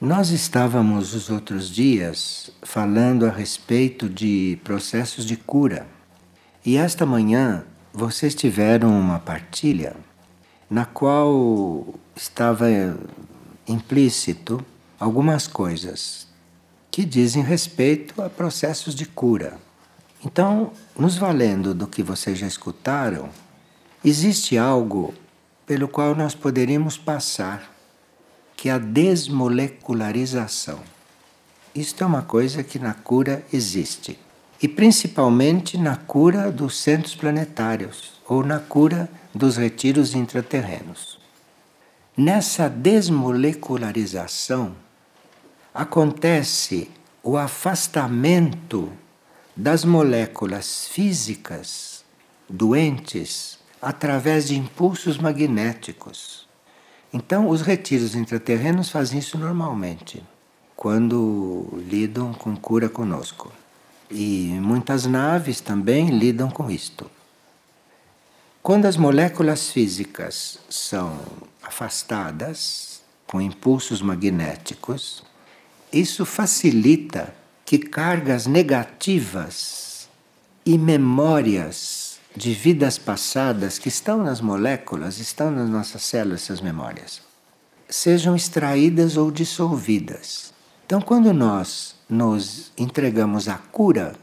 Nós estávamos os outros dias falando a respeito de processos de cura. E esta manhã vocês tiveram uma partilha na qual estava implícito algumas coisas que dizem respeito a processos de cura. Então, nos valendo do que vocês já escutaram, existe algo pelo qual nós poderíamos passar, que é a desmolecularização. Isto é uma coisa que na cura existe. E principalmente na cura dos centros planetários ou na cura dos retiros intraterrenos. Nessa desmolecularização acontece o afastamento das moléculas físicas doentes através de impulsos magnéticos. Então, os retiros intraterrenos fazem isso normalmente, quando lidam com cura conosco. E muitas naves também lidam com isto. Quando as moléculas físicas são afastadas com impulsos magnéticos, isso facilita que cargas negativas e memórias de vidas passadas que estão nas moléculas, estão nas nossas células, essas memórias, sejam extraídas ou dissolvidas. Então, quando nós nos entregamos à cura,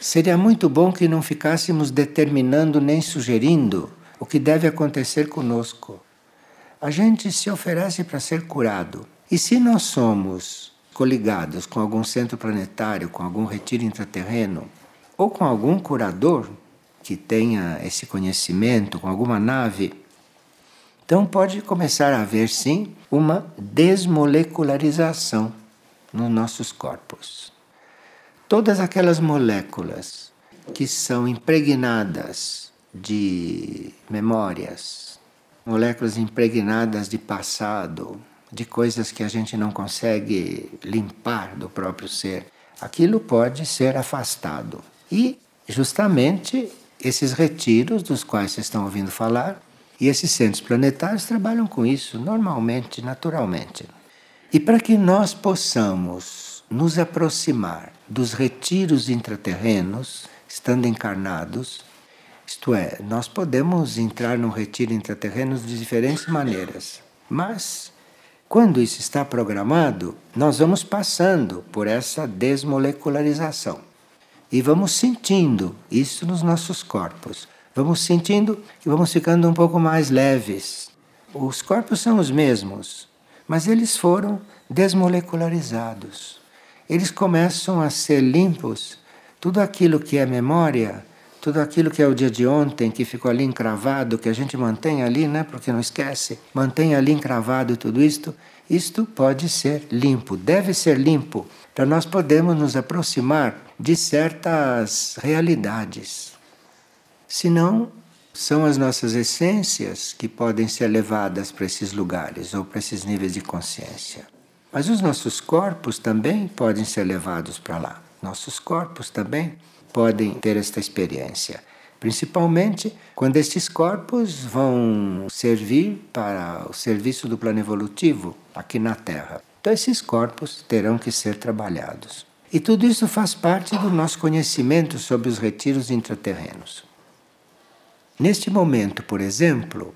seria muito bom que não ficássemos determinando nem sugerindo o que deve acontecer conosco. A gente se oferece para ser curado. E se nós somos coligados com algum centro planetário, com algum retiro intraterreno, ou com algum curador que tenha esse conhecimento, com alguma nave, então pode começar a haver sim uma desmolecularização nos nossos corpos. Todas aquelas moléculas que são impregnadas de memórias, moléculas impregnadas de passado, de coisas que a gente não consegue limpar do próprio ser, aquilo pode ser afastado. E justamente esses retiros dos quais vocês estão ouvindo falar e esses centros planetários trabalham com isso normalmente, naturalmente. E para que nós possamos nos aproximar dos retiros intraterrenos, estando encarnados, isto é, nós podemos entrar num retiro intraterreno de diferentes maneiras, mas quando isso está programado, nós vamos passando por essa desmolecularização e vamos sentindo isso nos nossos corpos. Vamos sentindo que vamos ficando um pouco mais leves. Os corpos são os mesmos, mas eles foram desmolecularizados eles começam a ser limpos. Tudo aquilo que é memória, tudo aquilo que é o dia de ontem, que ficou ali encravado, que a gente mantém ali, né, porque não esquece, mantém ali encravado tudo isto, isto pode ser limpo, deve ser limpo, para nós podermos nos aproximar de certas realidades. Senão, são as nossas essências que podem ser levadas para esses lugares ou para esses níveis de consciência. Mas os nossos corpos também podem ser levados para lá. Nossos corpos também podem ter esta experiência. Principalmente quando estes corpos vão servir para o serviço do plano evolutivo aqui na Terra. Então, esses corpos terão que ser trabalhados. E tudo isso faz parte do nosso conhecimento sobre os retiros intraterrenos. Neste momento, por exemplo,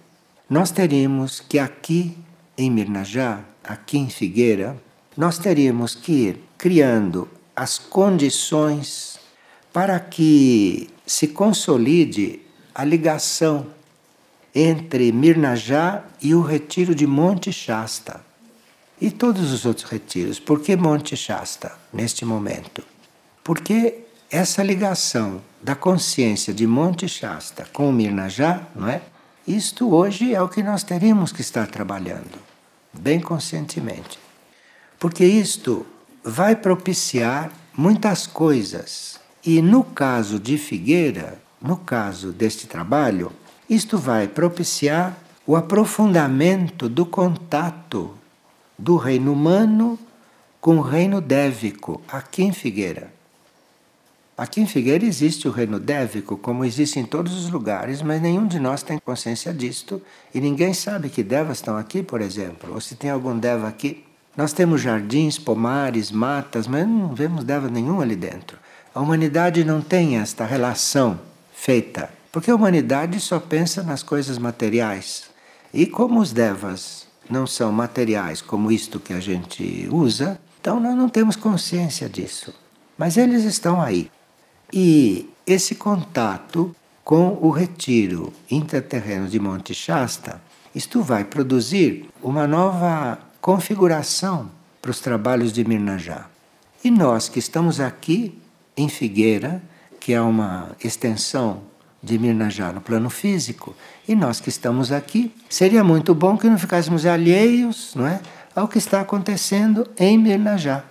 nós teríamos que aqui em Mirnajá aqui em Figueira, nós teríamos que ir criando as condições para que se consolide a ligação entre Mirnajá e o retiro de Monte Shasta. E todos os outros retiros. Por que Monte Shasta neste momento? Porque essa ligação da consciência de Monte Shasta com o Mirnajá, não é? Isto hoje é o que nós teríamos que estar trabalhando bem conscientemente. Porque isto vai propiciar muitas coisas. E no caso de Figueira, no caso deste trabalho, isto vai propiciar o aprofundamento do contato do reino humano com o reino dévico aqui em Figueira. Aqui em Figueira existe o reino dévico, como existe em todos os lugares, mas nenhum de nós tem consciência disto e ninguém sabe que devas estão aqui, por exemplo, ou se tem algum deva aqui. Nós temos jardins, pomares, matas, mas não vemos devas nenhum ali dentro. A humanidade não tem esta relação feita, porque a humanidade só pensa nas coisas materiais. E como os devas não são materiais como isto que a gente usa, então nós não temos consciência disso. Mas eles estão aí. E esse contato com o retiro intraterreno de Monte Shasta, isto vai produzir uma nova configuração para os trabalhos de Mirnajá. E nós que estamos aqui em Figueira, que é uma extensão de Mirnajá no plano físico, e nós que estamos aqui, seria muito bom que não ficássemos alheios não é, ao que está acontecendo em Mirnajá.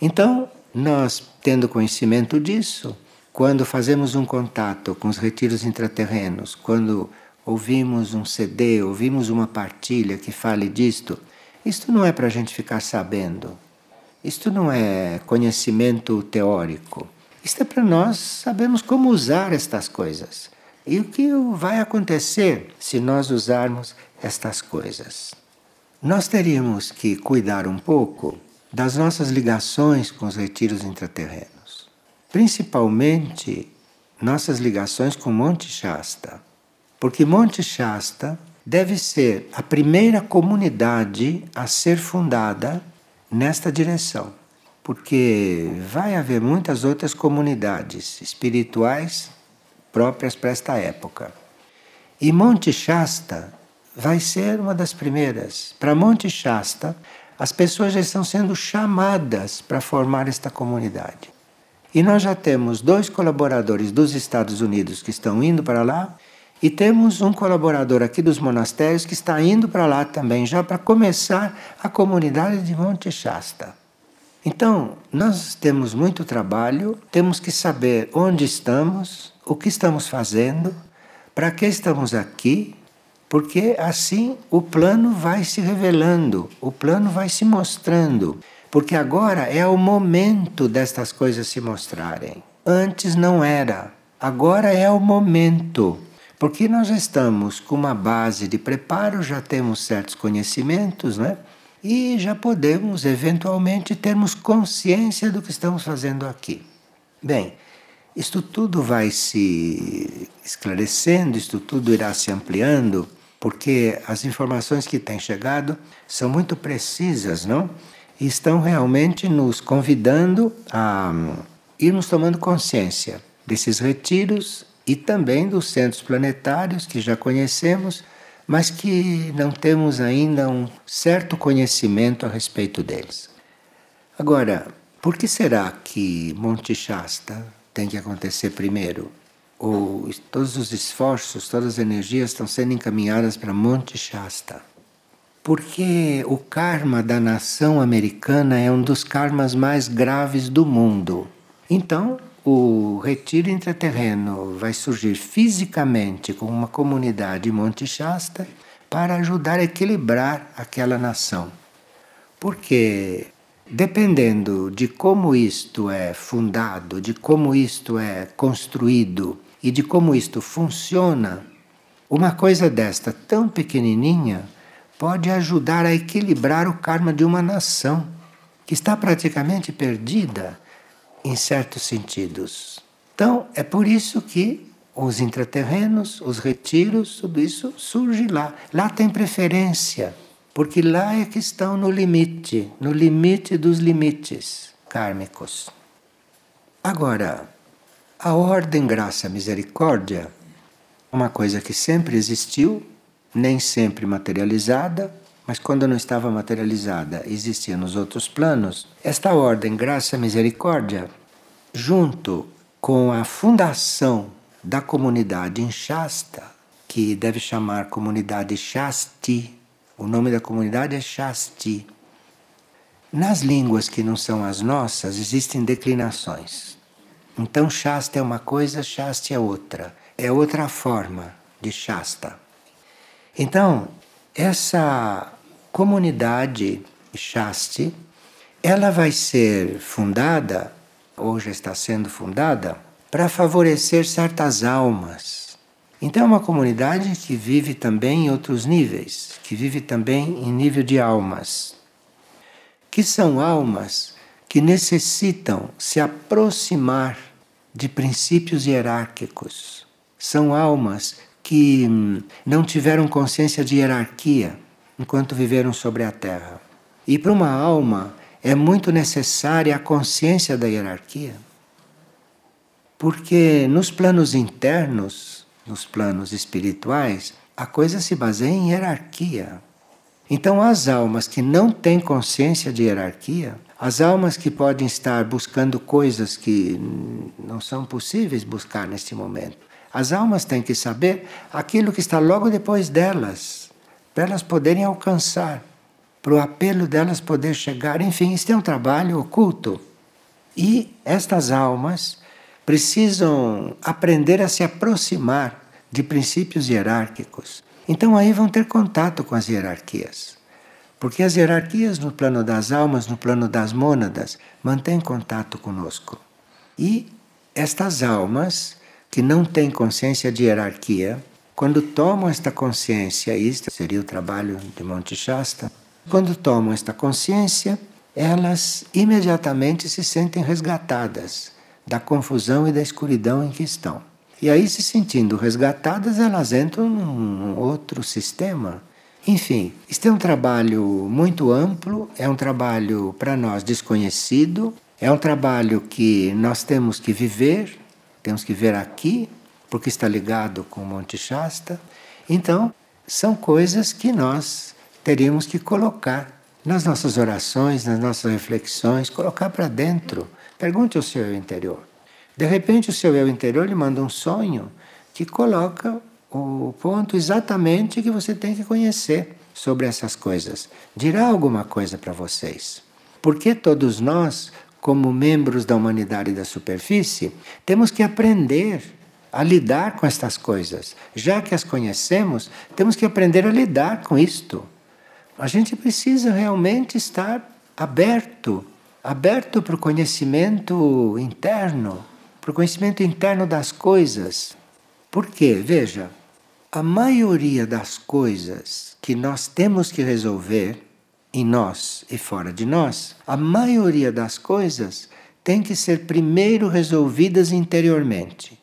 Então, nós, tendo conhecimento disso, quando fazemos um contato com os retiros intraterrenos, quando ouvimos um CD, ouvimos uma partilha que fale disto, isto não é para a gente ficar sabendo. Isto não é conhecimento teórico. Isto é para nós sabermos como usar estas coisas. E o que vai acontecer se nós usarmos estas coisas? Nós teríamos que cuidar um pouco das nossas ligações com os retiros intraterrenos principalmente nossas ligações com Monte Shasta. Porque Monte Shasta deve ser a primeira comunidade a ser fundada nesta direção. Porque vai haver muitas outras comunidades espirituais próprias para esta época. E Monte Shasta vai ser uma das primeiras. Para Monte Shasta, as pessoas já estão sendo chamadas para formar esta comunidade. E nós já temos dois colaboradores dos Estados Unidos que estão indo para lá, e temos um colaborador aqui dos monastérios que está indo para lá também, já para começar a comunidade de Monte Shasta. Então, nós temos muito trabalho, temos que saber onde estamos, o que estamos fazendo, para que estamos aqui, porque assim o plano vai se revelando, o plano vai se mostrando. Porque agora é o momento destas coisas se mostrarem. Antes não era. Agora é o momento. Porque nós estamos com uma base de preparo, já temos certos conhecimentos, né? E já podemos eventualmente termos consciência do que estamos fazendo aqui. Bem, isto tudo vai se esclarecendo, isto tudo irá se ampliando, porque as informações que têm chegado são muito precisas, não? estão realmente nos convidando a irmos tomando consciência desses retiros e também dos centros planetários que já conhecemos, mas que não temos ainda um certo conhecimento a respeito deles. Agora, por que será que Monte Shasta tem que acontecer primeiro? Ou todos os esforços, todas as energias estão sendo encaminhadas para Monte Shasta? porque o karma da nação americana é um dos karmas mais graves do mundo. Então, o retiro intraterreno vai surgir fisicamente com uma comunidade Monte Shasta para ajudar a equilibrar aquela nação. Porque dependendo de como isto é fundado, de como isto é construído e de como isto funciona, uma coisa desta tão pequenininha pode ajudar a equilibrar o karma de uma nação que está praticamente perdida em certos sentidos. Então, é por isso que os intraterrenos, os retiros, tudo isso surge lá. Lá tem preferência, porque lá é que estão no limite, no limite dos limites kármicos. Agora, a ordem graça misericórdia, uma coisa que sempre existiu, nem sempre materializada, mas quando não estava materializada, existia nos outros planos. Esta ordem, graça e misericórdia, junto com a fundação da comunidade em Shasta, que deve chamar comunidade Shasti, o nome da comunidade é Shasti. Nas línguas que não são as nossas, existem declinações. Então, Shasta é uma coisa, Shasti é outra. É outra forma de Shasta. Então, essa comunidade Shasti, ela vai ser fundada, ou já está sendo fundada, para favorecer certas almas. Então, é uma comunidade que vive também em outros níveis, que vive também em nível de almas. que são almas que necessitam se aproximar de princípios hierárquicos. São almas que hum, não tiveram consciência de hierarquia enquanto viveram sobre a Terra. E para uma alma é muito necessária a consciência da hierarquia. Porque nos planos internos, nos planos espirituais, a coisa se baseia em hierarquia. Então, as almas que não têm consciência de hierarquia, as almas que podem estar buscando coisas que não são possíveis buscar neste momento, as almas têm que saber aquilo que está logo depois delas, para elas poderem alcançar, para o apelo delas poder chegar. Enfim, isso é um trabalho oculto. E estas almas precisam aprender a se aproximar de princípios hierárquicos. Então aí vão ter contato com as hierarquias. Porque as hierarquias no plano das almas, no plano das mônadas, mantêm contato conosco. E estas almas que não têm consciência de hierarquia, quando tomam esta consciência, isto seria o trabalho de Monte Shasta, quando tomam esta consciência, elas imediatamente se sentem resgatadas da confusão e da escuridão em que estão. E aí, se sentindo resgatadas, elas entram num outro sistema. Enfim, este é um trabalho muito amplo, é um trabalho para nós desconhecido, é um trabalho que nós temos que viver, temos que ver aqui, porque está ligado com o Monte Shasta. Então, são coisas que nós teríamos que colocar nas nossas orações, nas nossas reflexões, colocar para dentro. Pergunte ao seu interior. De repente, o seu eu interior lhe manda um sonho que coloca o ponto exatamente que você tem que conhecer sobre essas coisas. Dirá alguma coisa para vocês. Porque todos nós, como membros da humanidade da superfície, temos que aprender a lidar com estas coisas. Já que as conhecemos, temos que aprender a lidar com isto. A gente precisa realmente estar aberto aberto para o conhecimento interno para o conhecimento interno das coisas. Por quê? Veja, a maioria das coisas que nós temos que resolver em nós e fora de nós, a maioria das coisas tem que ser primeiro resolvidas interiormente.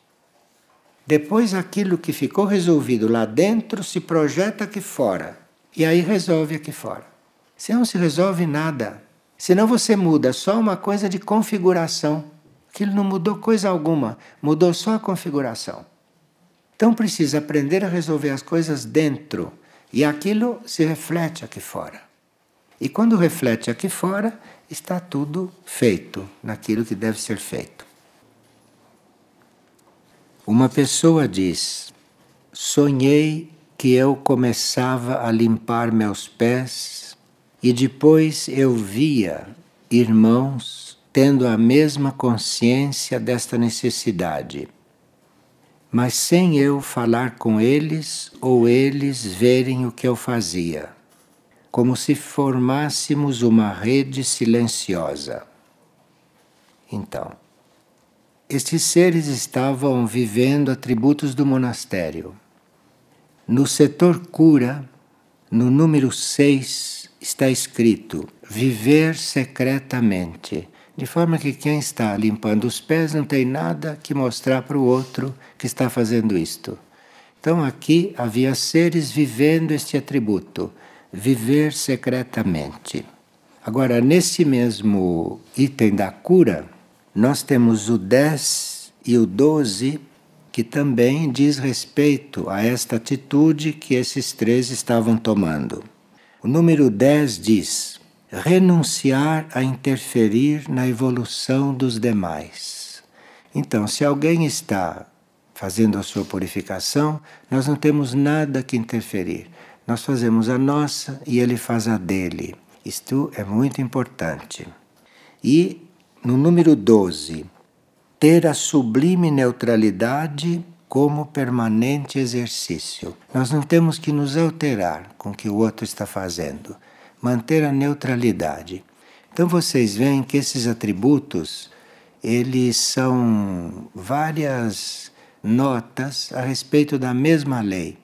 Depois, aquilo que ficou resolvido lá dentro se projeta aqui fora. E aí resolve aqui fora. Se não se resolve nada. Senão você muda só uma coisa de configuração. Aquilo não mudou coisa alguma, mudou só a configuração. Então precisa aprender a resolver as coisas dentro e aquilo se reflete aqui fora. E quando reflete aqui fora, está tudo feito naquilo que deve ser feito. Uma pessoa diz: Sonhei que eu começava a limpar meus pés e depois eu via irmãos tendo a mesma consciência desta necessidade, mas sem eu falar com eles ou eles verem o que eu fazia, como se formássemos uma rede silenciosa. Então, estes seres estavam vivendo atributos do monastério. No setor cura, no número 6, está escrito: viver secretamente de forma que quem está limpando os pés não tem nada que mostrar para o outro que está fazendo isto. Então aqui havia seres vivendo este atributo, viver secretamente. Agora, nesse mesmo item da cura, nós temos o 10 e o 12, que também diz respeito a esta atitude que esses três estavam tomando. O número 10 diz: renunciar a interferir na evolução dos demais. Então, se alguém está fazendo a sua purificação, nós não temos nada que interferir. Nós fazemos a nossa e ele faz a dele. Isto é muito importante. E no número 12, ter a sublime neutralidade como permanente exercício. Nós não temos que nos alterar com o que o outro está fazendo manter a neutralidade. Então vocês veem que esses atributos, eles são várias notas a respeito da mesma lei.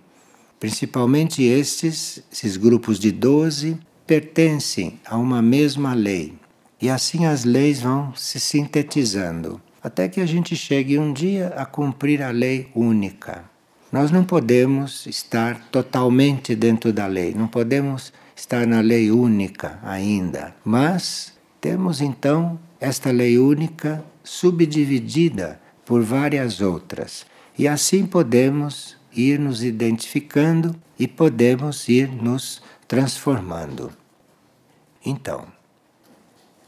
Principalmente estes, esses grupos de 12, pertencem a uma mesma lei. E assim as leis vão se sintetizando, até que a gente chegue um dia a cumprir a lei única. Nós não podemos estar totalmente dentro da lei, não podemos estar na lei única ainda, mas temos então esta lei única subdividida por várias outras. E assim podemos ir nos identificando e podemos ir nos transformando. Então,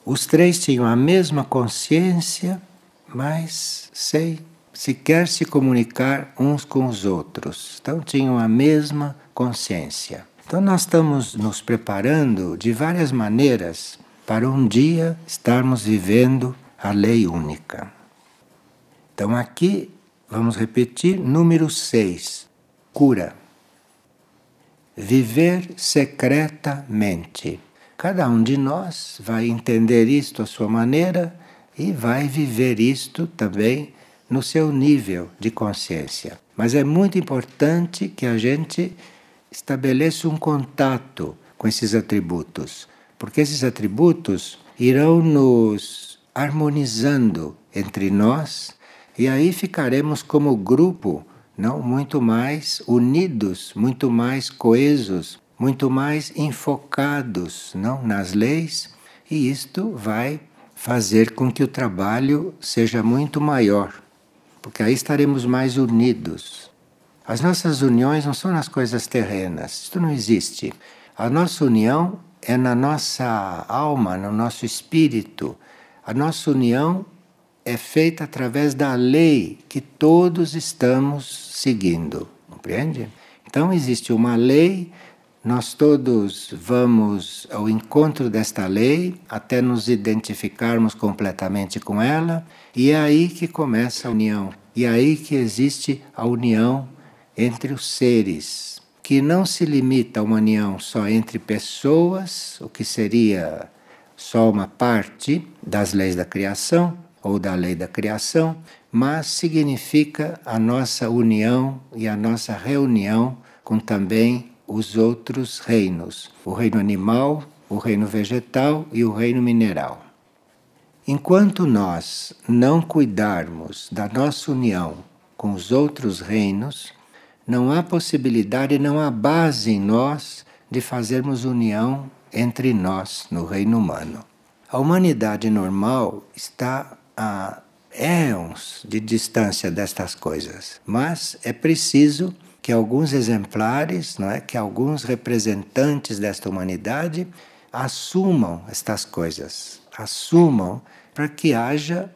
os três tinham a mesma consciência, mas sem sequer se comunicar uns com os outros. Então, tinham a mesma consciência. Então, nós estamos nos preparando de várias maneiras para um dia estarmos vivendo a lei única. Então, aqui vamos repetir número 6, cura. Viver secretamente. Cada um de nós vai entender isto à sua maneira e vai viver isto também no seu nível de consciência. Mas é muito importante que a gente estabeleça um contato com esses atributos, porque esses atributos irão nos harmonizando entre nós e aí ficaremos como grupo, não muito mais unidos, muito mais coesos, muito mais enfocados não nas leis, e isto vai fazer com que o trabalho seja muito maior, porque aí estaremos mais unidos. As nossas uniões não são nas coisas terrenas, isto não existe. A nossa união é na nossa alma, no nosso espírito. A nossa união é feita através da lei que todos estamos seguindo, compreende? Então existe uma lei nós todos vamos ao encontro desta lei até nos identificarmos completamente com ela, e é aí que começa a união. E é aí que existe a união entre os seres, que não se limita a uma união só entre pessoas, o que seria só uma parte das leis da criação ou da lei da criação, mas significa a nossa união e a nossa reunião com também os outros reinos: o reino animal, o reino vegetal e o reino mineral. Enquanto nós não cuidarmos da nossa união com os outros reinos, não há possibilidade, não há base em nós de fazermos união entre nós no reino humano. A humanidade normal está a éons de distância destas coisas, mas é preciso que alguns exemplares, não é, que alguns representantes desta humanidade assumam estas coisas, assumam para que haja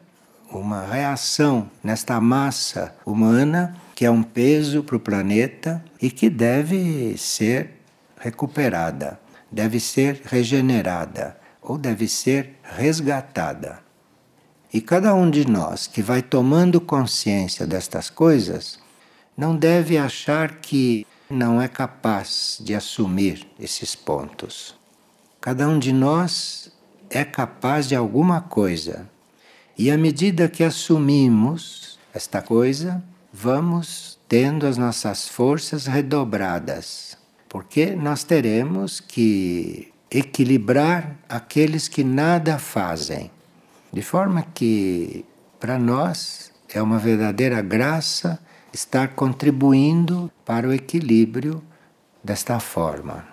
uma reação nesta massa humana que é um peso para o planeta e que deve ser recuperada, deve ser regenerada ou deve ser resgatada. E cada um de nós que vai tomando consciência destas coisas não deve achar que não é capaz de assumir esses pontos. Cada um de nós é capaz de alguma coisa. E à medida que assumimos esta coisa, vamos tendo as nossas forças redobradas, porque nós teremos que equilibrar aqueles que nada fazem, de forma que para nós é uma verdadeira graça estar contribuindo para o equilíbrio desta forma.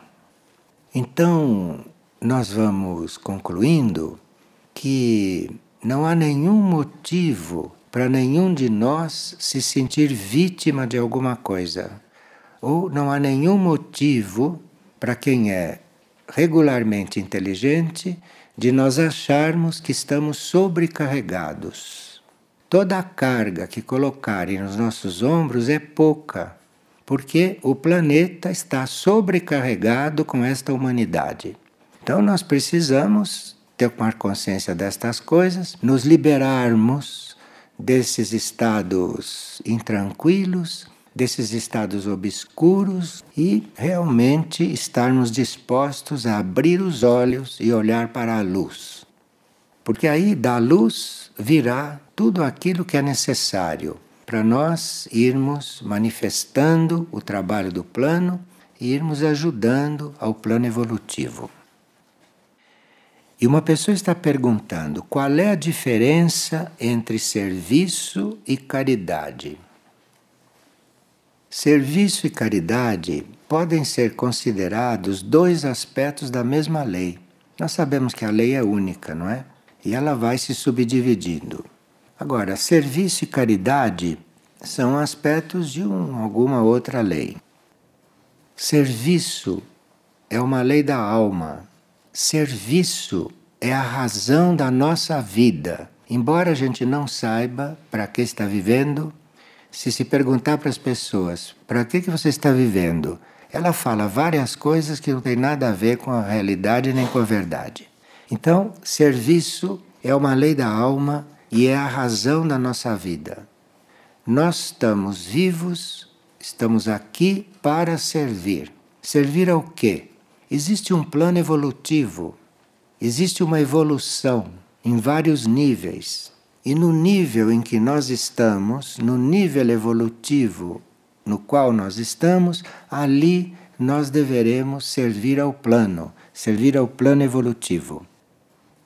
Então, nós vamos concluindo que não há nenhum motivo para nenhum de nós se sentir vítima de alguma coisa, ou não há nenhum motivo para quem é regularmente inteligente de nós acharmos que estamos sobrecarregados toda a carga que colocarem nos nossos ombros é pouca, porque o planeta está sobrecarregado com esta humanidade. Então nós precisamos ter consciência destas coisas, nos liberarmos desses estados intranquilos, desses estados obscuros e realmente estarmos dispostos a abrir os olhos e olhar para a luz. Porque aí da luz virá tudo aquilo que é necessário para nós irmos manifestando o trabalho do plano e irmos ajudando ao plano evolutivo. E uma pessoa está perguntando qual é a diferença entre serviço e caridade. Serviço e caridade podem ser considerados dois aspectos da mesma lei. Nós sabemos que a lei é única, não é? E ela vai se subdividindo. Agora, serviço e caridade são aspectos de um, alguma outra lei. Serviço é uma lei da alma. Serviço é a razão da nossa vida. Embora a gente não saiba para que está vivendo, se se perguntar para as pessoas para que, que você está vivendo, ela fala várias coisas que não tem nada a ver com a realidade nem com a verdade. Então, serviço é uma lei da alma e é a razão da nossa vida. Nós estamos vivos, estamos aqui para servir. Servir ao quê? Existe um plano evolutivo, existe uma evolução em vários níveis. E no nível em que nós estamos, no nível evolutivo no qual nós estamos, ali nós deveremos servir ao plano, servir ao plano evolutivo.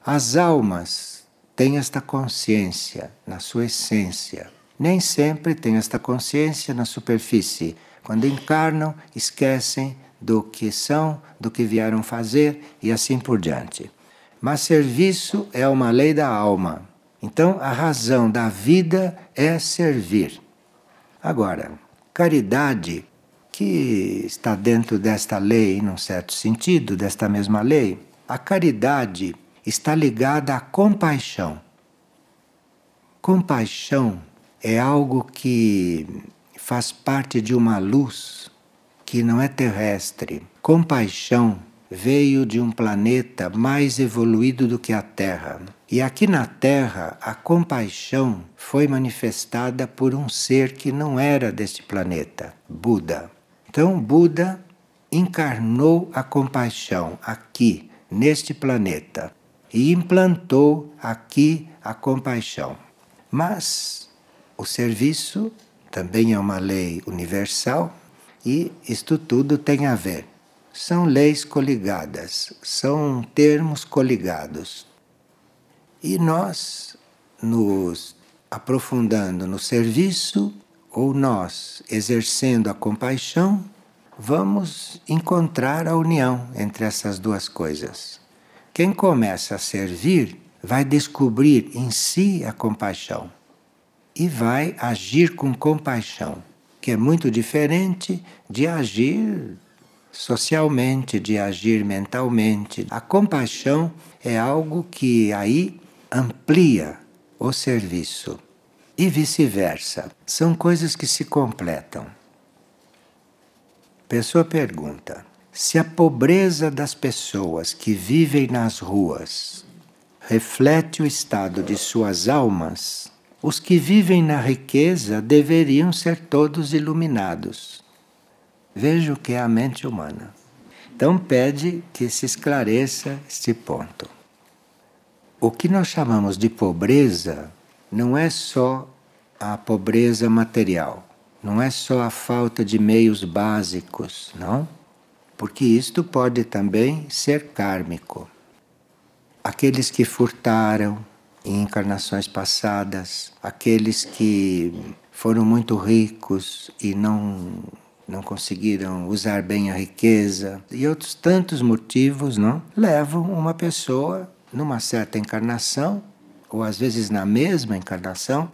As almas têm esta consciência na sua essência. Nem sempre têm esta consciência na superfície. Quando encarnam, esquecem do que são, do que vieram fazer e assim por diante. Mas serviço é uma lei da alma. Então, a razão da vida é servir. Agora, caridade, que está dentro desta lei, num certo sentido, desta mesma lei, a caridade está ligada à compaixão. Compaixão é algo que faz parte de uma luz que não é terrestre. Compaixão veio de um planeta mais evoluído do que a Terra. E aqui na Terra, a compaixão foi manifestada por um ser que não era deste planeta, Buda. Então, Buda encarnou a compaixão aqui, neste planeta, e implantou aqui a compaixão. Mas o serviço também é uma lei universal e isto tudo tem a ver são leis coligadas, são termos coligados. E nós, nos aprofundando no serviço, ou nós exercendo a compaixão, vamos encontrar a união entre essas duas coisas. Quem começa a servir vai descobrir em si a compaixão e vai agir com compaixão, que é muito diferente de agir socialmente, de agir mentalmente. A compaixão é algo que aí amplia o serviço e vice-versa. São coisas que se completam. Pessoa pergunta: se a pobreza das pessoas que vivem nas ruas reflete o estado de suas almas, os que vivem na riqueza deveriam ser todos iluminados. Veja o que é a mente humana. Então pede que se esclareça este ponto. O que nós chamamos de pobreza não é só a pobreza material, não é só a falta de meios básicos, não? Porque isto pode também ser kármico. Aqueles que furtaram em encarnações passadas, aqueles que foram muito ricos e não não conseguiram usar bem a riqueza e outros tantos motivos, não, levam uma pessoa numa certa encarnação ou às vezes na mesma encarnação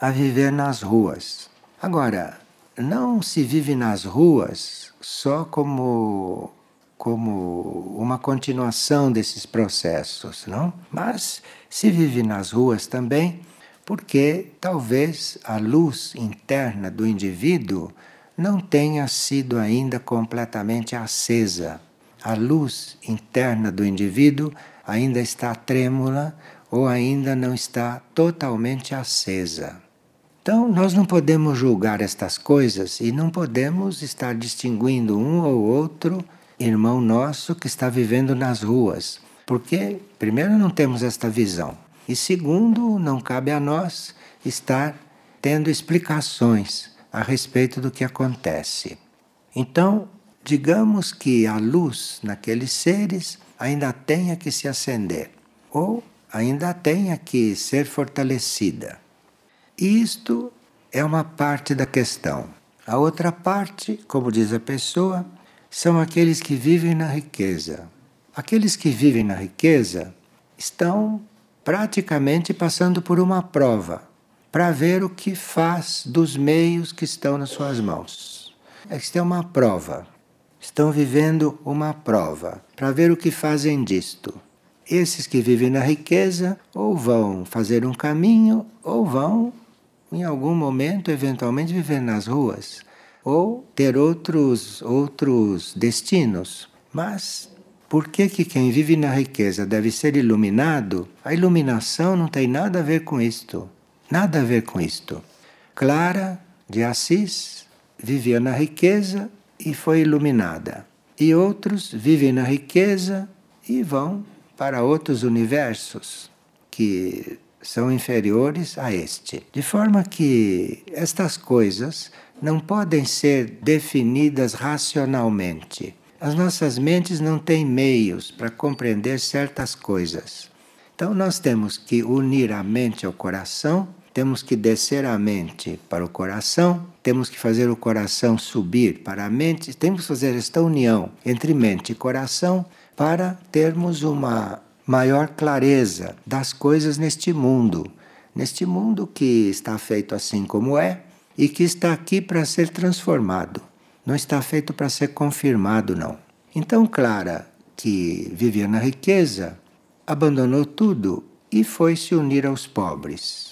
a viver nas ruas. Agora, não se vive nas ruas só como como uma continuação desses processos, não? Mas se vive nas ruas também porque talvez a luz interna do indivíduo não tenha sido ainda completamente acesa. A luz interna do indivíduo ainda está trêmula ou ainda não está totalmente acesa. Então, nós não podemos julgar estas coisas e não podemos estar distinguindo um ou outro irmão nosso que está vivendo nas ruas, porque, primeiro, não temos esta visão, e segundo, não cabe a nós estar tendo explicações a respeito do que acontece. Então, digamos que a luz naqueles seres ainda tenha que se acender. ou ainda tenha que ser fortalecida. Isto é uma parte da questão. A outra parte, como diz a pessoa, são aqueles que vivem na riqueza. Aqueles que vivem na riqueza estão praticamente passando por uma prova para ver o que faz dos meios que estão nas suas mãos. Esta é uma prova. Estão vivendo uma prova para ver o que fazem disto. Esses que vivem na riqueza ou vão fazer um caminho ou vão, em algum momento, eventualmente, viver nas ruas ou ter outros, outros destinos. Mas por que, que quem vive na riqueza deve ser iluminado? A iluminação não tem nada a ver com isto. Nada a ver com isto. Clara de Assis vivia na riqueza e foi iluminada. E outros vivem na riqueza e vão para outros universos que são inferiores a este. De forma que estas coisas não podem ser definidas racionalmente. As nossas mentes não têm meios para compreender certas coisas. Então nós temos que unir a mente ao coração, temos que descer a mente para o coração, temos que fazer o coração subir para a mente, temos que fazer esta união entre mente e coração para termos uma maior clareza das coisas neste mundo, neste mundo que está feito assim como é e que está aqui para ser transformado. Não está feito para ser confirmado, não. Então, Clara, que vivia na riqueza, abandonou tudo e foi se unir aos pobres.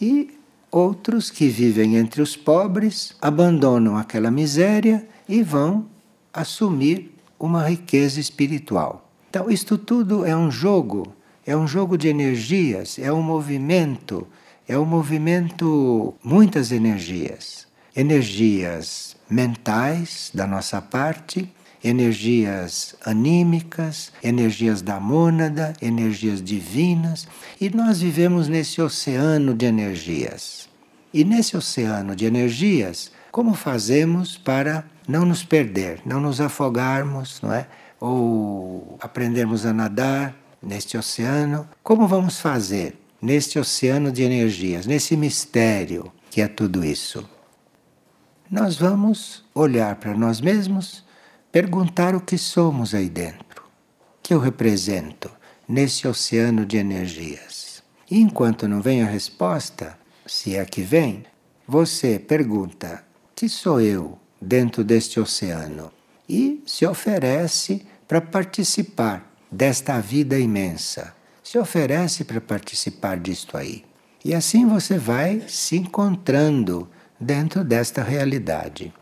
E outros que vivem entre os pobres abandonam aquela miséria e vão assumir uma riqueza espiritual. Então, isto tudo é um jogo, é um jogo de energias, é um movimento é um movimento, muitas energias. Energias mentais da nossa parte, energias anímicas, energias da mônada, energias divinas, e nós vivemos nesse oceano de energias. E nesse oceano de energias, como fazemos para não nos perder, não nos afogarmos, não é? Ou aprendermos a nadar neste oceano? Como vamos fazer? neste oceano de energias, nesse mistério que é tudo isso. Nós vamos olhar para nós mesmos, perguntar o que somos aí dentro, que eu represento nesse oceano de energias. E enquanto não vem a resposta, se é que vem, você pergunta: que sou eu dentro deste oceano? E se oferece para participar desta vida imensa se oferece para participar disto aí. E assim você vai se encontrando dentro desta realidade.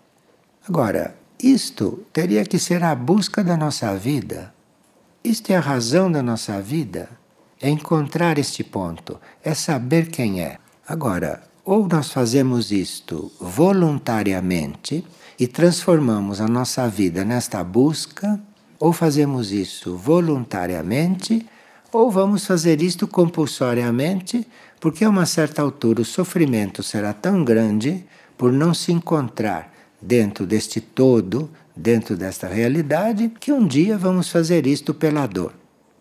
Agora, isto teria que ser a busca da nossa vida. Isto é a razão da nossa vida. É encontrar este ponto, é saber quem é. Agora, ou nós fazemos isto voluntariamente e transformamos a nossa vida nesta busca, ou fazemos isso voluntariamente ou vamos fazer isto compulsoriamente, porque a uma certa altura o sofrimento será tão grande por não se encontrar dentro deste todo, dentro desta realidade, que um dia vamos fazer isto pela dor.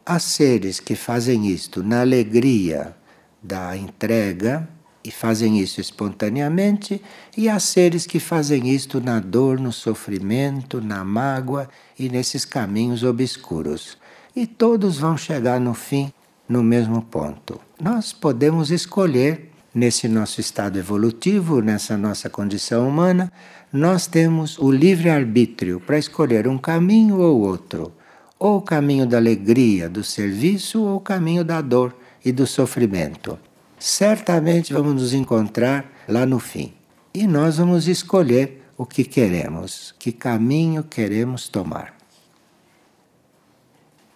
Há seres que fazem isto na alegria da entrega e fazem isso espontaneamente, e há seres que fazem isto na dor, no sofrimento, na mágoa e nesses caminhos obscuros e todos vão chegar no fim no mesmo ponto. Nós podemos escolher, nesse nosso estado evolutivo, nessa nossa condição humana, nós temos o livre-arbítrio para escolher um caminho ou outro, ou o caminho da alegria, do serviço, ou o caminho da dor e do sofrimento. Certamente vamos nos encontrar lá no fim. E nós vamos escolher o que queremos, que caminho queremos tomar.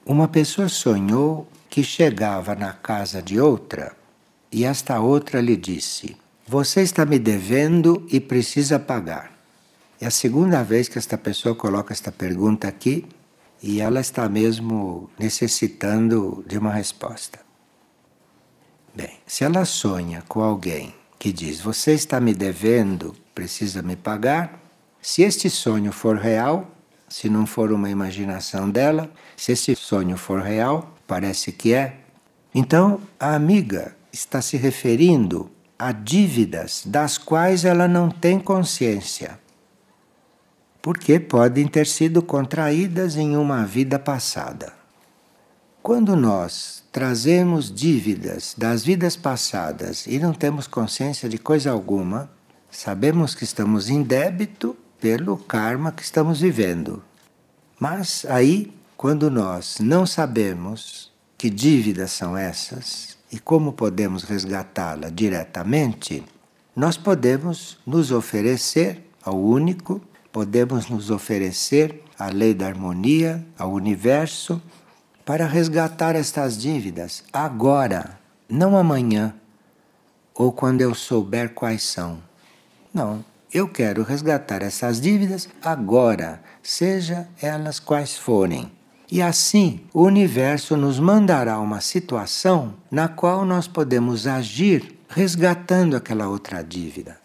Uma pessoa sonhou que chegava na casa de outra e esta outra lhe disse: Você está me devendo e precisa pagar. É a segunda vez que esta pessoa coloca esta pergunta aqui e ela está mesmo necessitando de uma resposta. Bem, se ela sonha com alguém que diz: Você está me devendo, precisa me pagar, se este sonho for real, se não for uma imaginação dela, se esse sonho for real, parece que é, Então, a amiga está se referindo a dívidas das quais ela não tem consciência, porque podem ter sido contraídas em uma vida passada. Quando nós trazemos dívidas das vidas passadas e não temos consciência de coisa alguma, sabemos que estamos em débito pelo karma que estamos vivendo. Mas aí, quando nós não sabemos que dívidas são essas e como podemos resgatá-la diretamente, nós podemos nos oferecer ao único, podemos nos oferecer à lei da harmonia, ao universo, para resgatar estas dívidas agora, não amanhã ou quando eu souber quais são. Não, eu quero resgatar essas dívidas agora, seja elas quais forem. E assim, o universo nos mandará uma situação na qual nós podemos agir resgatando aquela outra dívida.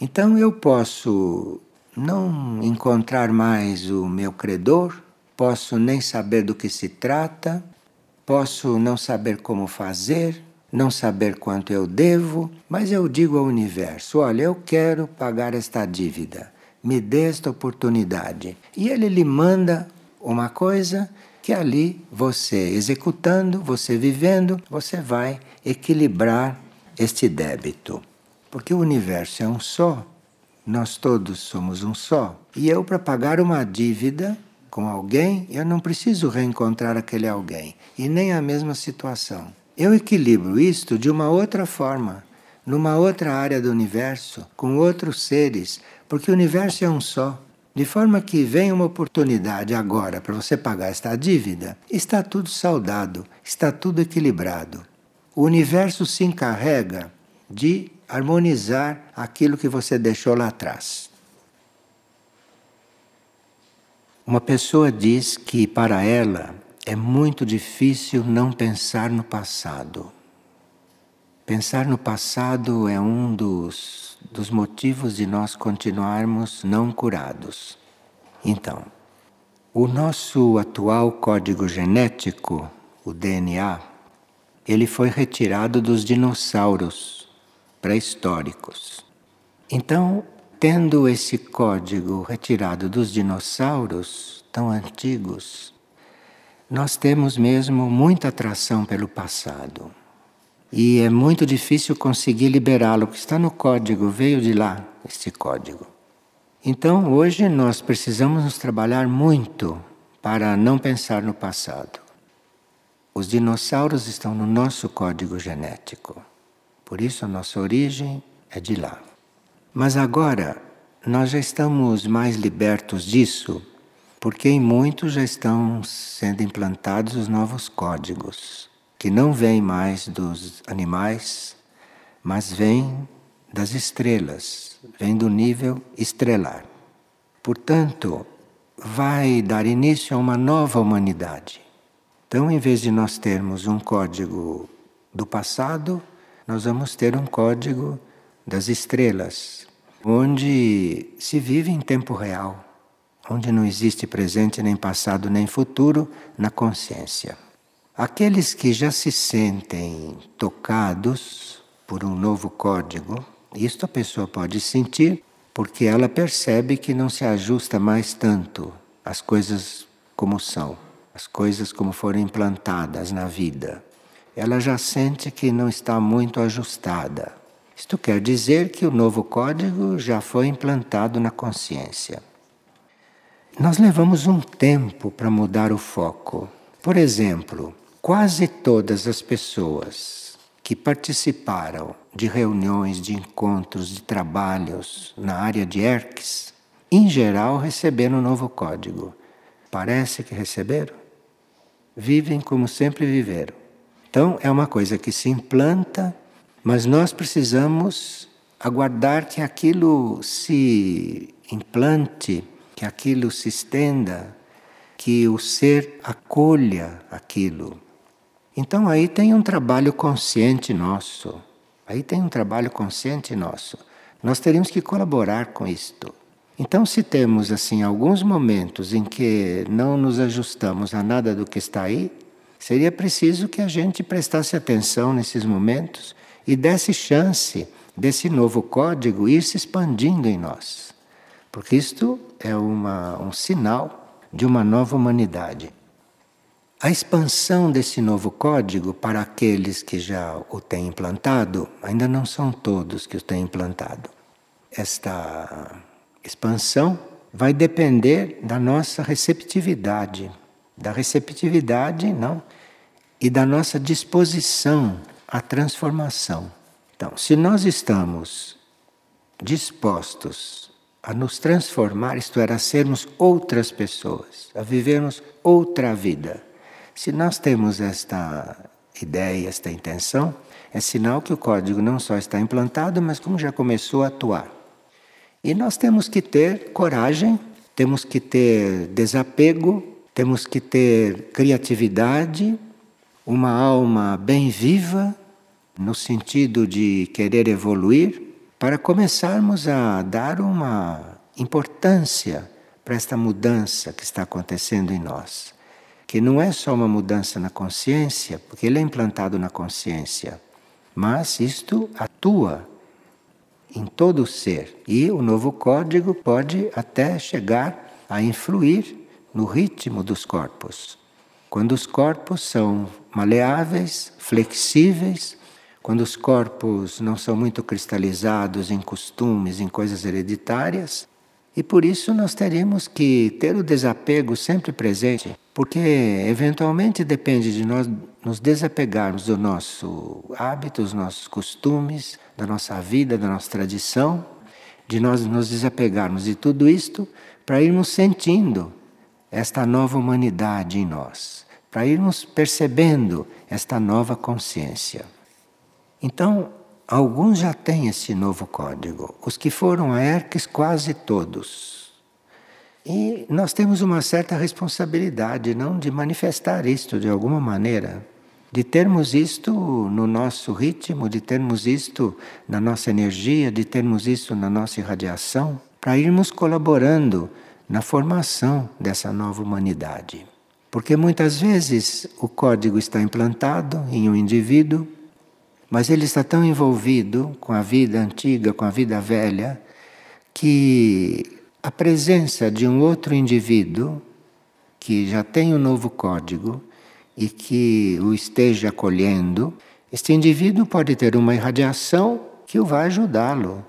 Então eu posso não encontrar mais o meu credor, posso nem saber do que se trata, posso não saber como fazer, não saber quanto eu devo, mas eu digo ao universo: olha, eu quero pagar esta dívida, me dê esta oportunidade. E ele lhe manda uma coisa que ali você executando, você vivendo, você vai equilibrar este débito. Porque o universo é um só, nós todos somos um só. E eu, para pagar uma dívida com alguém, eu não preciso reencontrar aquele alguém e nem a mesma situação. Eu equilibro isto de uma outra forma, numa outra área do universo, com outros seres, porque o universo é um só. De forma que vem uma oportunidade agora para você pagar esta dívida, está tudo saudado, está tudo equilibrado. O universo se encarrega de harmonizar aquilo que você deixou lá atrás. Uma pessoa diz que para ela é muito difícil não pensar no passado. Pensar no passado é um dos, dos motivos de nós continuarmos não curados. Então, o nosso atual código genético, o DNA, ele foi retirado dos dinossauros pré-históricos. Então, tendo esse código retirado dos dinossauros tão antigos, nós temos mesmo muita atração pelo passado. E é muito difícil conseguir liberá-lo, porque está no código, veio de lá este código. Então, hoje nós precisamos nos trabalhar muito para não pensar no passado. Os dinossauros estão no nosso código genético. Por isso a nossa origem é de lá. Mas agora nós já estamos mais libertos disso, porque em muitos já estão sendo implantados os novos códigos que não vem mais dos animais, mas vem das estrelas, vem do nível estrelar. Portanto, vai dar início a uma nova humanidade. Então, em vez de nós termos um código do passado, nós vamos ter um código das estrelas, onde se vive em tempo real, onde não existe presente nem passado nem futuro na consciência. Aqueles que já se sentem tocados por um novo código, isto a pessoa pode sentir porque ela percebe que não se ajusta mais tanto às coisas como são, as coisas como foram implantadas na vida. Ela já sente que não está muito ajustada. Isto quer dizer que o novo código já foi implantado na consciência. Nós levamos um tempo para mudar o foco. Por exemplo, quase todas as pessoas que participaram de reuniões, de encontros, de trabalhos na área de ERCs, em geral receberam um novo código. Parece que receberam? Vivem como sempre viveram. Então é uma coisa que se implanta, mas nós precisamos aguardar que aquilo se implante, que aquilo se estenda, que o ser acolha aquilo. Então aí tem um trabalho consciente nosso. Aí tem um trabalho consciente nosso. Nós teríamos que colaborar com isto. Então, se temos assim alguns momentos em que não nos ajustamos a nada do que está aí, Seria preciso que a gente prestasse atenção nesses momentos e desse chance desse novo código ir se expandindo em nós. Porque isto é uma, um sinal de uma nova humanidade. A expansão desse novo código para aqueles que já o têm implantado, ainda não são todos que o têm implantado. Esta expansão vai depender da nossa receptividade, da receptividade, não, e da nossa disposição à transformação. Então, se nós estamos dispostos a nos transformar, isto é, a sermos outras pessoas, a vivermos outra vida, se nós temos esta ideia, esta intenção, é sinal que o código não só está implantado, mas como já começou a atuar. E nós temos que ter coragem, temos que ter desapego, temos que ter criatividade, uma alma bem viva, no sentido de querer evoluir, para começarmos a dar uma importância para esta mudança que está acontecendo em nós que não é só uma mudança na consciência, porque ele é implantado na consciência, mas isto atua em todo o ser. E o novo código pode até chegar a influir no ritmo dos corpos. Quando os corpos são maleáveis, flexíveis, quando os corpos não são muito cristalizados em costumes, em coisas hereditárias, e por isso nós teríamos que ter o desapego sempre presente, porque eventualmente depende de nós nos desapegarmos do nosso hábito, dos nossos costumes, da nossa vida, da nossa tradição, de nós nos desapegarmos de tudo isto para irmos sentindo esta nova humanidade em nós, para irmos percebendo esta nova consciência. Então, Alguns já têm esse novo código. Os que foram a Erques, quase todos. E nós temos uma certa responsabilidade, não, de manifestar isto de alguma maneira, de termos isto no nosso ritmo, de termos isto na nossa energia, de termos isto na nossa irradiação, para irmos colaborando na formação dessa nova humanidade. Porque muitas vezes o código está implantado em um indivíduo mas ele está tão envolvido com a vida antiga, com a vida velha, que a presença de um outro indivíduo que já tem um novo código e que o esteja acolhendo, este indivíduo pode ter uma irradiação que o vai ajudá-lo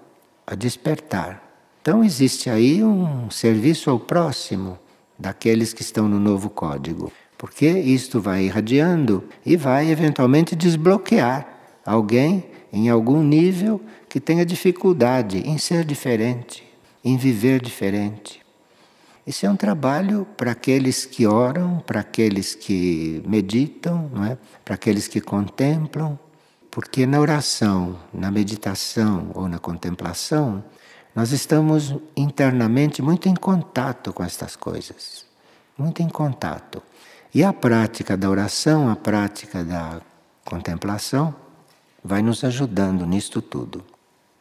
a despertar. Então existe aí um serviço ao próximo daqueles que estão no novo código, porque isto vai irradiando e vai eventualmente desbloquear alguém em algum nível que tenha dificuldade em ser diferente, em viver diferente. Esse é um trabalho para aqueles que oram, para aqueles que meditam, é? para aqueles que contemplam, porque na oração, na meditação ou na contemplação, nós estamos internamente muito em contato com estas coisas, muito em contato. E a prática da oração, a prática da contemplação, vai nos ajudando nisto tudo.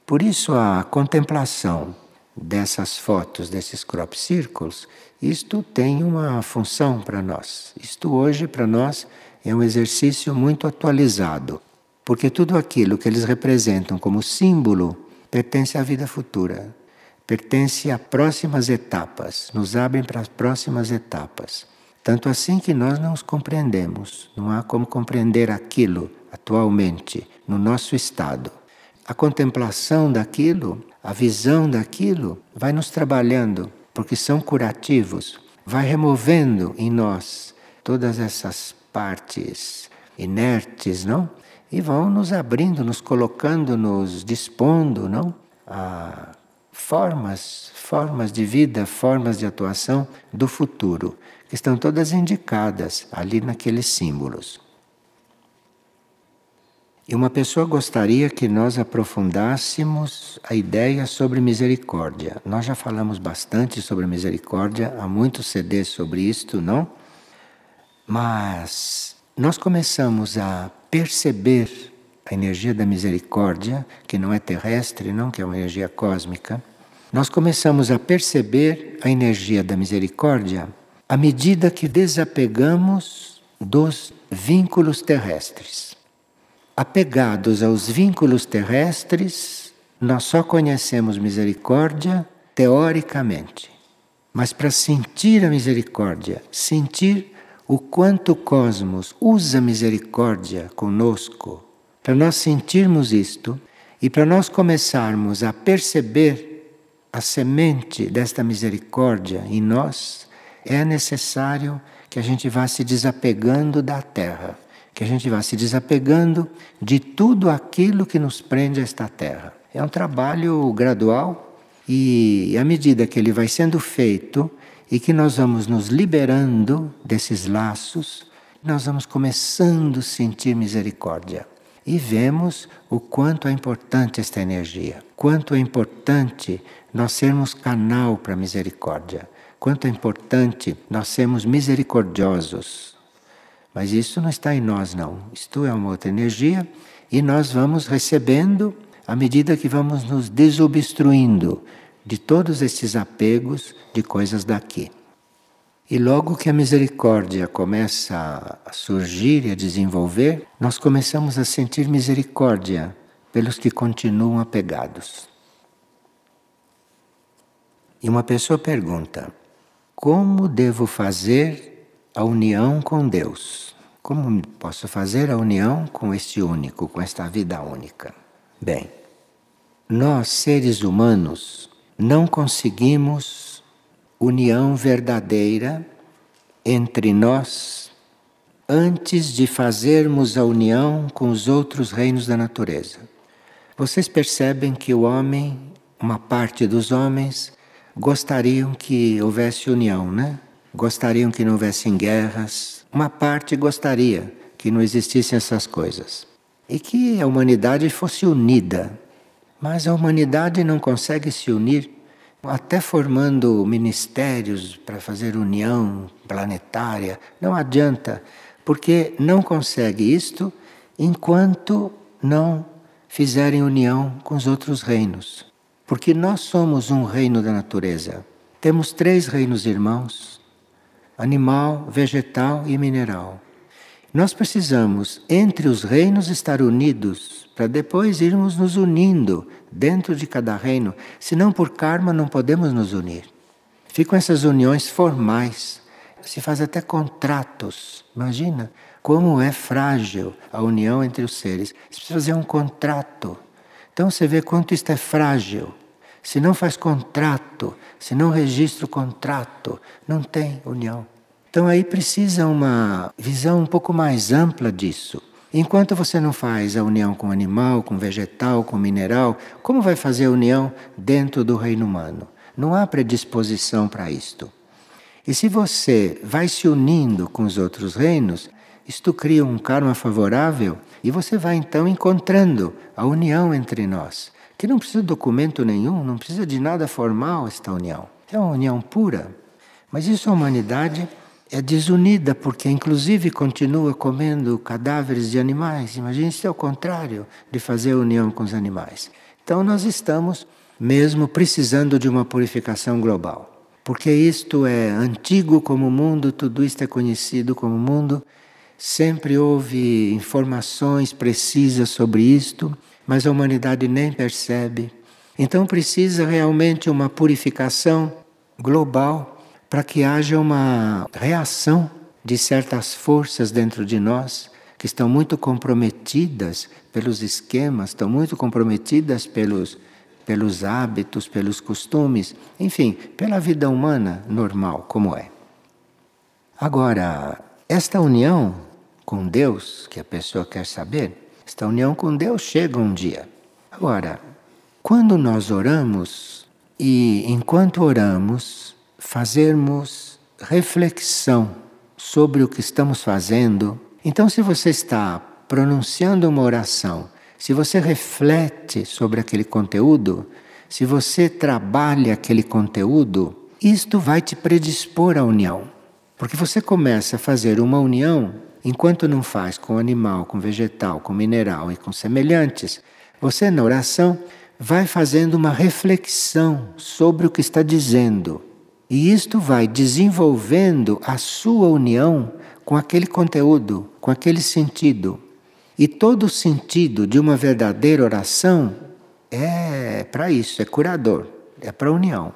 Por isso a contemplação dessas fotos, desses crop circles, isto tem uma função para nós. Isto hoje para nós é um exercício muito atualizado, porque tudo aquilo que eles representam como símbolo pertence à vida futura, pertence a próximas etapas, nos abrem para as próximas etapas. Tanto assim que nós não os compreendemos, não há como compreender aquilo atualmente no nosso estado. A contemplação daquilo, a visão daquilo, vai nos trabalhando, porque são curativos, vai removendo em nós todas essas partes inertes, não? E vão nos abrindo, nos colocando, nos dispondo, não? A formas, formas de vida, formas de atuação do futuro, que estão todas indicadas ali naqueles símbolos. E uma pessoa gostaria que nós aprofundássemos a ideia sobre misericórdia. Nós já falamos bastante sobre misericórdia, há muitos CDs sobre isto, não? Mas nós começamos a perceber a energia da misericórdia, que não é terrestre, não, que é uma energia cósmica. Nós começamos a perceber a energia da misericórdia à medida que desapegamos dos vínculos terrestres. Apegados aos vínculos terrestres, nós só conhecemos misericórdia teoricamente. Mas para sentir a misericórdia, sentir o quanto o cosmos usa misericórdia conosco, para nós sentirmos isto e para nós começarmos a perceber a semente desta misericórdia em nós, é necessário que a gente vá se desapegando da terra, que a gente vá se desapegando de tudo aquilo que nos prende a esta terra. É um trabalho gradual e à medida que ele vai sendo feito e que nós vamos nos liberando desses laços, nós vamos começando a sentir misericórdia. E vemos o quanto é importante esta energia, quanto é importante nós sermos canal para a misericórdia quanto é importante nós sermos misericordiosos. Mas isso não está em nós, não. Isto é uma outra energia e nós vamos recebendo à medida que vamos nos desobstruindo de todos esses apegos de coisas daqui. E logo que a misericórdia começa a surgir e a desenvolver, nós começamos a sentir misericórdia pelos que continuam apegados. E uma pessoa pergunta: como devo fazer a união com Deus? Como posso fazer a união com este único, com esta vida única? Bem, nós seres humanos não conseguimos união verdadeira entre nós antes de fazermos a união com os outros reinos da natureza. Vocês percebem que o homem, uma parte dos homens, gostariam que houvesse união, né? Gostariam que não houvessem guerras. Uma parte gostaria que não existissem essas coisas. E que a humanidade fosse unida. Mas a humanidade não consegue se unir, até formando ministérios para fazer união planetária. Não adianta, porque não consegue isto enquanto não fizerem união com os outros reinos. Porque nós somos um reino da natureza. Temos três reinos irmãos: animal, vegetal e mineral. Nós precisamos, entre os reinos, estar unidos, para depois irmos nos unindo dentro de cada reino. Senão, por karma, não podemos nos unir. Ficam essas uniões formais. Se faz até contratos. Imagina como é frágil a união entre os seres. Se precisa fazer um contrato então você vê quanto isto é frágil. Se não faz contrato, se não registra o contrato, não tem união. Então aí precisa uma visão um pouco mais ampla disso. Enquanto você não faz a união com animal, com vegetal, com mineral, como vai fazer a união dentro do reino humano? Não há predisposição para isto. E se você vai se unindo com os outros reinos, isto cria um karma favorável e você vai então encontrando a união entre nós, que não precisa de documento nenhum, não precisa de nada formal esta união. É uma união pura. Mas isso a humanidade é desunida, porque inclusive continua comendo cadáveres de animais. Imagine se é o contrário de fazer união com os animais. Então nós estamos mesmo precisando de uma purificação global. Porque isto é antigo como mundo, tudo isto é conhecido como mundo, Sempre houve informações precisas sobre isto, mas a humanidade nem percebe. Então precisa realmente uma purificação global para que haja uma reação de certas forças dentro de nós que estão muito comprometidas pelos esquemas, estão muito comprometidas pelos pelos hábitos, pelos costumes, enfim, pela vida humana normal como é. Agora, esta união com Deus, que a pessoa quer saber, esta união com Deus chega um dia. Agora, quando nós oramos e enquanto oramos, fazermos reflexão sobre o que estamos fazendo, então se você está pronunciando uma oração, se você reflete sobre aquele conteúdo, se você trabalha aquele conteúdo, isto vai te predispor à união. Porque você começa a fazer uma união, enquanto não faz com animal, com vegetal, com mineral e com semelhantes, você na oração vai fazendo uma reflexão sobre o que está dizendo. E isto vai desenvolvendo a sua união com aquele conteúdo, com aquele sentido. E todo o sentido de uma verdadeira oração é para isso, é curador, é para união.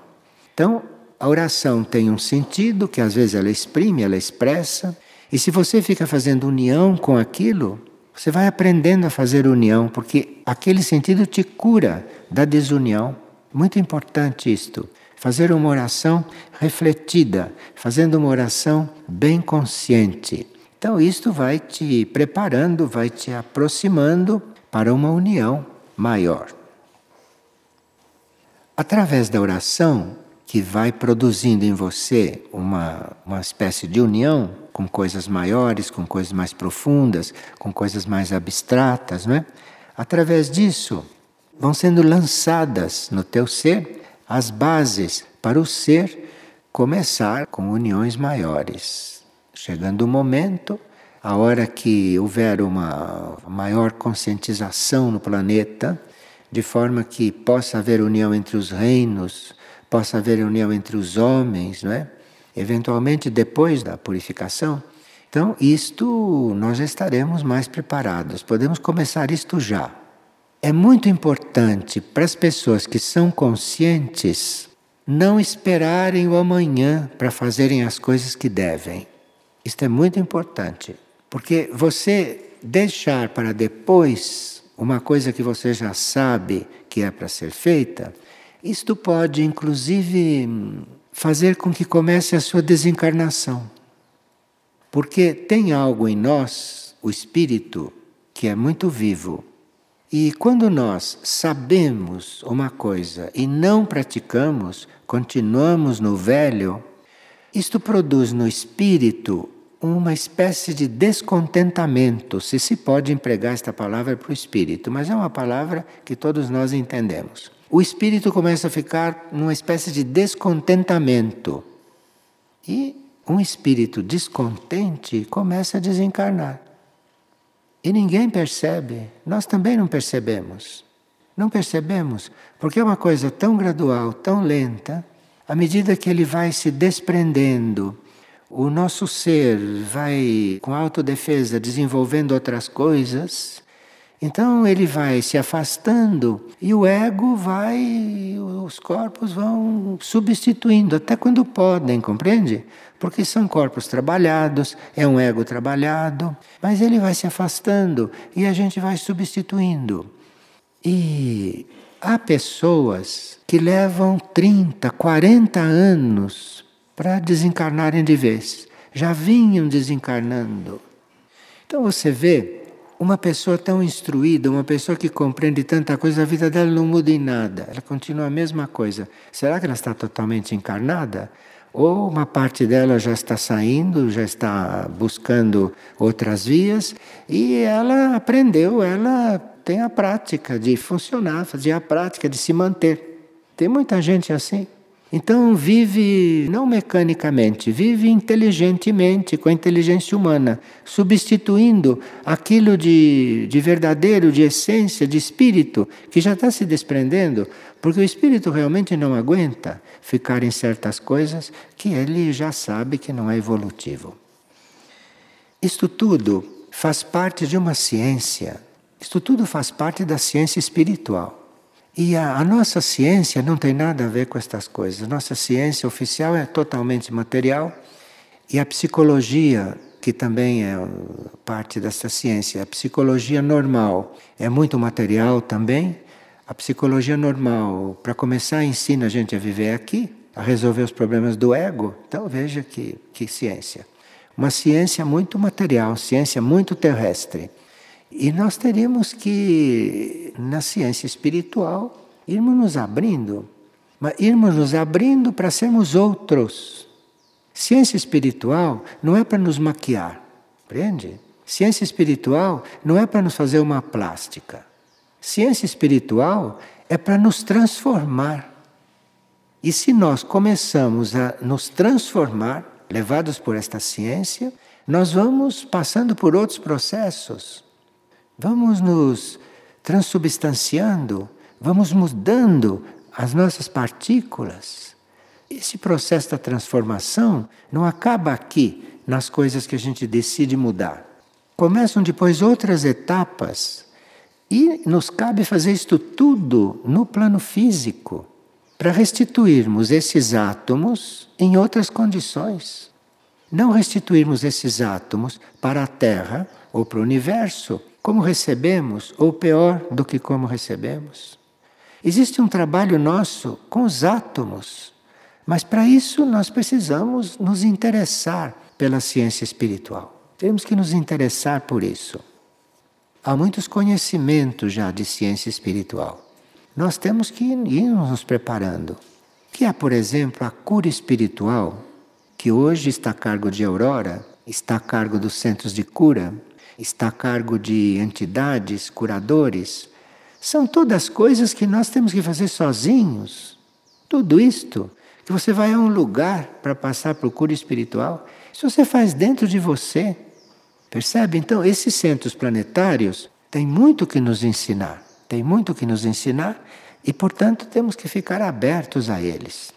Então, a oração tem um sentido que às vezes ela exprime, ela expressa, e se você fica fazendo união com aquilo, você vai aprendendo a fazer união, porque aquele sentido te cura da desunião. Muito importante isto. Fazer uma oração refletida, fazendo uma oração bem consciente. Então, isto vai te preparando, vai te aproximando para uma união maior. Através da oração, que vai produzindo em você uma, uma espécie de união com coisas maiores, com coisas mais profundas, com coisas mais abstratas, não é? Através disso, vão sendo lançadas no teu ser as bases para o ser começar com uniões maiores. Chegando o momento, a hora que houver uma maior conscientização no planeta, de forma que possa haver união entre os reinos, possa haver união entre os homens, não é? Eventualmente depois da purificação. Então, isto nós estaremos mais preparados. Podemos começar isto já. É muito importante para as pessoas que são conscientes não esperarem o amanhã para fazerem as coisas que devem. Isto é muito importante, porque você deixar para depois uma coisa que você já sabe que é para ser feita, isto pode, inclusive, fazer com que comece a sua desencarnação. Porque tem algo em nós, o espírito, que é muito vivo. E quando nós sabemos uma coisa e não praticamos, continuamos no velho, isto produz no espírito uma espécie de descontentamento, se se pode empregar esta palavra para o espírito, mas é uma palavra que todos nós entendemos o espírito começa a ficar numa espécie de descontentamento. E um espírito descontente começa a desencarnar. E ninguém percebe, nós também não percebemos. Não percebemos, porque é uma coisa tão gradual, tão lenta, à medida que ele vai se desprendendo, o nosso ser vai, com autodefesa, desenvolvendo outras coisas, então ele vai se afastando e o ego vai, os corpos vão substituindo, até quando podem, compreende? Porque são corpos trabalhados, é um ego trabalhado, mas ele vai se afastando e a gente vai substituindo. E há pessoas que levam 30, 40 anos para desencarnarem de vez, já vinham desencarnando. Então você vê uma pessoa tão instruída, uma pessoa que compreende tanta coisa, a vida dela não muda em nada, ela continua a mesma coisa. Será que ela está totalmente encarnada? Ou uma parte dela já está saindo, já está buscando outras vias e ela aprendeu, ela tem a prática de funcionar, fazer a prática de se manter. Tem muita gente assim. Então vive não mecanicamente, vive inteligentemente, com a inteligência humana, substituindo aquilo de, de verdadeiro, de essência, de espírito, que já está se desprendendo, porque o espírito realmente não aguenta ficar em certas coisas que ele já sabe que não é evolutivo. Isto tudo faz parte de uma ciência, isto tudo faz parte da ciência espiritual. E a, a, nossa ciência não tem nada a ver com estas coisas. Nossa ciência oficial é totalmente material e a psicologia, que também é parte dessa ciência, a psicologia normal é muito material também. A psicologia normal, para começar, ensina a gente a viver aqui, a resolver os problemas do ego. Então veja que, que ciência. Uma ciência muito material, ciência muito terrestre. E nós teríamos que, na ciência espiritual, irmos nos abrindo, mas irmos nos abrindo para sermos outros. Ciência espiritual não é para nos maquiar, entende? Ciência espiritual não é para nos fazer uma plástica. Ciência espiritual é para nos transformar. E se nós começamos a nos transformar, levados por esta ciência, nós vamos passando por outros processos. Vamos nos transubstanciando, vamos mudando as nossas partículas. Esse processo da transformação não acaba aqui, nas coisas que a gente decide mudar. Começam depois outras etapas e nos cabe fazer isto tudo no plano físico para restituirmos esses átomos em outras condições. Não restituirmos esses átomos para a Terra ou para o universo como recebemos, ou pior do que como recebemos. Existe um trabalho nosso com os átomos, mas para isso nós precisamos nos interessar pela ciência espiritual. Temos que nos interessar por isso. Há muitos conhecimentos já de ciência espiritual. Nós temos que ir nos preparando. Que há, por exemplo, a cura espiritual, que hoje está a cargo de Aurora, está a cargo dos centros de cura, está a cargo de entidades, curadores. São todas coisas que nós temos que fazer sozinhos. Tudo isto que você vai a um lugar para passar por cura espiritual, isso você faz dentro de você. Percebe? Então, esses centros planetários têm muito que nos ensinar, têm muito que nos ensinar e, portanto, temos que ficar abertos a eles.